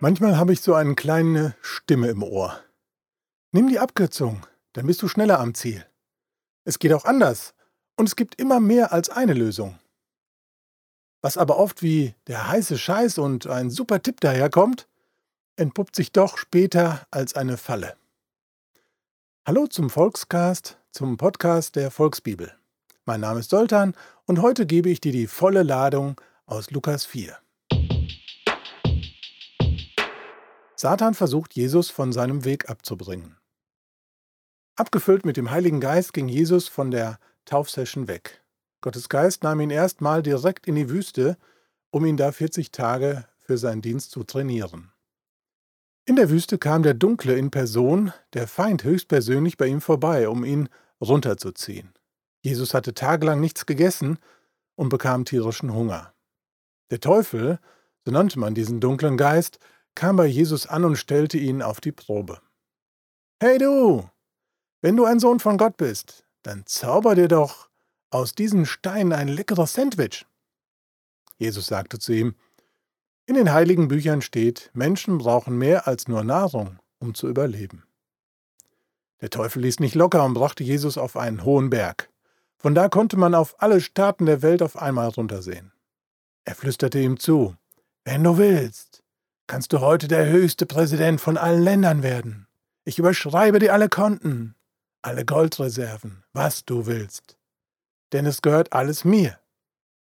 Manchmal habe ich so eine kleine Stimme im Ohr. Nimm die Abkürzung, dann bist du schneller am Ziel. Es geht auch anders und es gibt immer mehr als eine Lösung. Was aber oft wie der heiße Scheiß und ein super Tipp daherkommt, entpuppt sich doch später als eine Falle. Hallo zum Volkscast, zum Podcast der Volksbibel. Mein Name ist Soltan und heute gebe ich dir die volle Ladung aus Lukas 4. Satan versucht Jesus von seinem Weg abzubringen. Abgefüllt mit dem Heiligen Geist ging Jesus von der Taufsession weg. Gottes Geist nahm ihn erstmal direkt in die Wüste, um ihn da 40 Tage für seinen Dienst zu trainieren. In der Wüste kam der Dunkle in Person, der Feind höchstpersönlich bei ihm vorbei, um ihn runterzuziehen. Jesus hatte tagelang nichts gegessen und bekam tierischen Hunger. Der Teufel, so nannte man diesen dunklen Geist, kam bei Jesus an und stellte ihn auf die Probe. Hey du, wenn du ein Sohn von Gott bist, dann zauber dir doch aus diesen Steinen ein leckeres Sandwich. Jesus sagte zu ihm, in den heiligen Büchern steht, Menschen brauchen mehr als nur Nahrung, um zu überleben. Der Teufel ließ nicht locker und brachte Jesus auf einen hohen Berg. Von da konnte man auf alle Staaten der Welt auf einmal runtersehen. Er flüsterte ihm zu, Wenn du willst, kannst du heute der höchste Präsident von allen Ländern werden. Ich überschreibe dir alle Konten, alle Goldreserven, was du willst. Denn es gehört alles mir.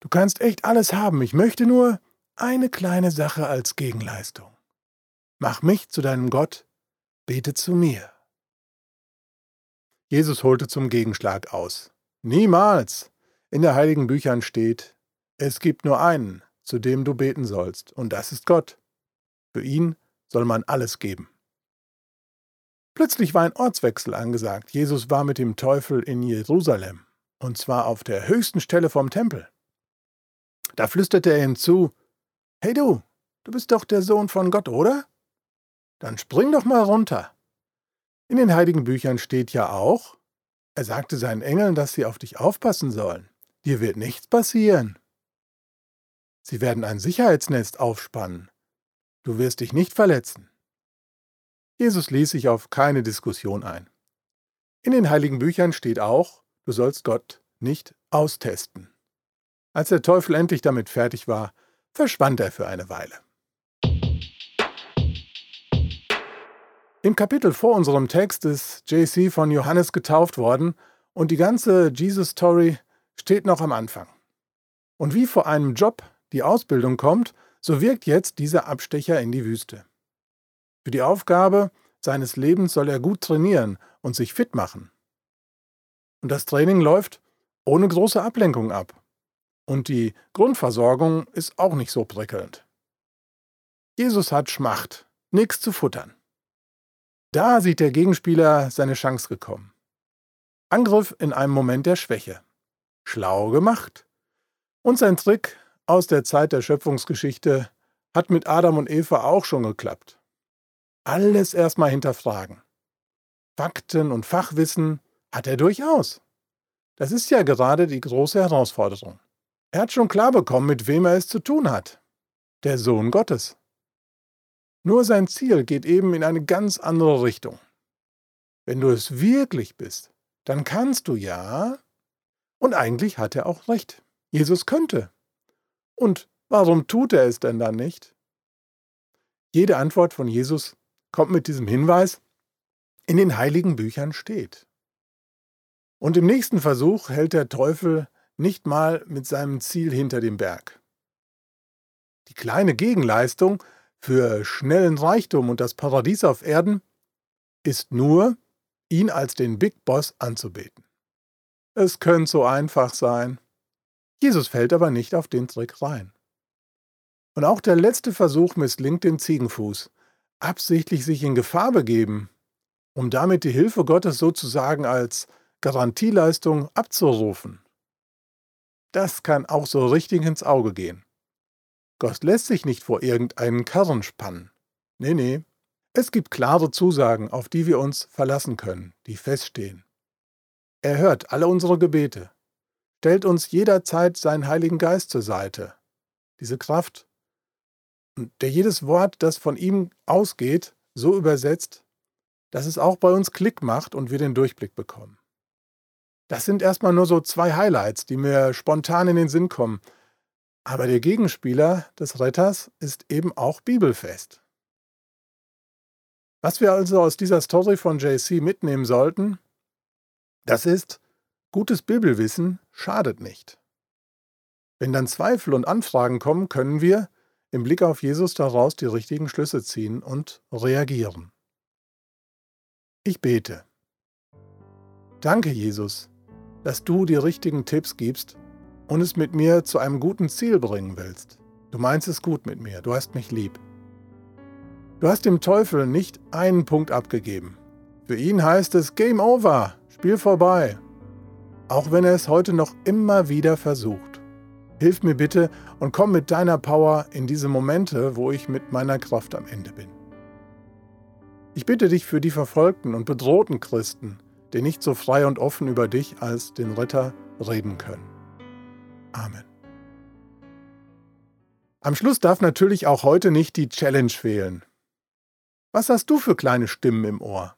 Du kannst echt alles haben, ich möchte nur eine kleine Sache als Gegenleistung. Mach mich zu deinem Gott, bete zu mir. Jesus holte zum Gegenschlag aus. Niemals! In der heiligen Büchern steht, es gibt nur einen, zu dem du beten sollst, und das ist Gott. Für ihn soll man alles geben. Plötzlich war ein Ortswechsel angesagt. Jesus war mit dem Teufel in Jerusalem, und zwar auf der höchsten Stelle vom Tempel. Da flüsterte er ihm zu, Hey du, du bist doch der Sohn von Gott, oder? Dann spring doch mal runter. In den heiligen Büchern steht ja auch, er sagte seinen Engeln, dass sie auf dich aufpassen sollen. Dir wird nichts passieren. Sie werden ein Sicherheitsnest aufspannen, Du wirst dich nicht verletzen. Jesus ließ sich auf keine Diskussion ein. In den heiligen Büchern steht auch, du sollst Gott nicht austesten. Als der Teufel endlich damit fertig war, verschwand er für eine Weile. Im Kapitel vor unserem Text ist JC von Johannes getauft worden und die ganze Jesus-Story steht noch am Anfang. Und wie vor einem Job die Ausbildung kommt, so wirkt jetzt dieser Abstecher in die Wüste. Für die Aufgabe seines Lebens soll er gut trainieren und sich fit machen. Und das Training läuft ohne große Ablenkung ab. Und die Grundversorgung ist auch nicht so prickelnd. Jesus hat Schmacht, nichts zu futtern. Da sieht der Gegenspieler seine Chance gekommen. Angriff in einem Moment der Schwäche. Schlau gemacht. Und sein Trick aus der Zeit der Schöpfungsgeschichte hat mit Adam und Eva auch schon geklappt. Alles erstmal hinterfragen. Fakten und Fachwissen hat er durchaus. Das ist ja gerade die große Herausforderung. Er hat schon klar bekommen, mit wem er es zu tun hat. Der Sohn Gottes. Nur sein Ziel geht eben in eine ganz andere Richtung. Wenn du es wirklich bist, dann kannst du ja. Und eigentlich hat er auch recht. Jesus könnte. Und warum tut er es denn dann nicht? Jede Antwort von Jesus kommt mit diesem Hinweis, in den heiligen Büchern steht. Und im nächsten Versuch hält der Teufel nicht mal mit seinem Ziel hinter dem Berg. Die kleine Gegenleistung für schnellen Reichtum und das Paradies auf Erden ist nur, ihn als den Big Boss anzubeten. Es könnte so einfach sein. Jesus fällt aber nicht auf den Trick rein. Und auch der letzte Versuch misslingt dem Ziegenfuß, absichtlich sich in Gefahr begeben, um damit die Hilfe Gottes sozusagen als Garantieleistung abzurufen. Das kann auch so richtig ins Auge gehen. Gott lässt sich nicht vor irgendeinen Karren spannen. Nee, nee. Es gibt klare Zusagen, auf die wir uns verlassen können, die feststehen. Er hört alle unsere Gebete stellt uns jederzeit seinen Heiligen Geist zur Seite. Diese Kraft der jedes Wort, das von ihm ausgeht, so übersetzt, dass es auch bei uns Klick macht und wir den Durchblick bekommen. Das sind erstmal nur so zwei Highlights, die mir spontan in den Sinn kommen. Aber der Gegenspieler des Retters ist eben auch bibelfest. Was wir also aus dieser Story von JC mitnehmen sollten, das ist, gutes Bibelwissen schadet nicht. Wenn dann Zweifel und Anfragen kommen, können wir im Blick auf Jesus daraus die richtigen Schlüsse ziehen und reagieren. Ich bete. Danke, Jesus, dass du die richtigen Tipps gibst und es mit mir zu einem guten Ziel bringen willst. Du meinst es gut mit mir, du hast mich lieb. Du hast dem Teufel nicht einen Punkt abgegeben. Für ihn heißt es Game Over, Spiel vorbei. Auch wenn er es heute noch immer wieder versucht. Hilf mir bitte und komm mit deiner Power in diese Momente, wo ich mit meiner Kraft am Ende bin. Ich bitte dich für die verfolgten und bedrohten Christen, die nicht so frei und offen über dich als den Retter reden können. Amen. Am Schluss darf natürlich auch heute nicht die Challenge fehlen. Was hast du für kleine Stimmen im Ohr?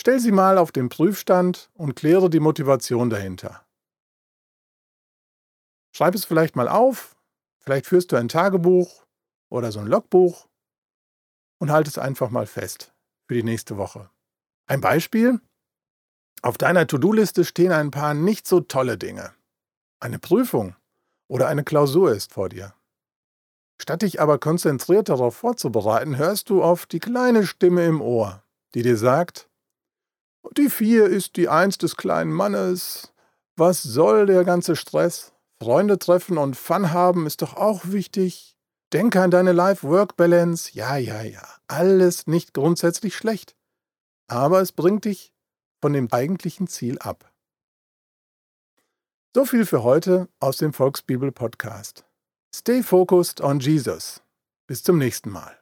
Stell sie mal auf den Prüfstand und kläre die Motivation dahinter. Schreib es vielleicht mal auf, vielleicht führst du ein Tagebuch oder so ein Logbuch und halt es einfach mal fest für die nächste Woche. Ein Beispiel? Auf deiner To-Do-Liste stehen ein paar nicht so tolle Dinge. Eine Prüfung oder eine Klausur ist vor dir. Statt dich aber konzentriert darauf vorzubereiten, hörst du auf die kleine Stimme im Ohr, die dir sagt, die vier ist die Eins des kleinen Mannes, was soll der ganze Stress? Freunde treffen und Fun haben ist doch auch wichtig. Denke an deine Life-Work-Balance. Ja, ja, ja. Alles nicht grundsätzlich schlecht. Aber es bringt dich von dem eigentlichen Ziel ab. So viel für heute aus dem Volksbibel Podcast. Stay focused on Jesus. Bis zum nächsten Mal.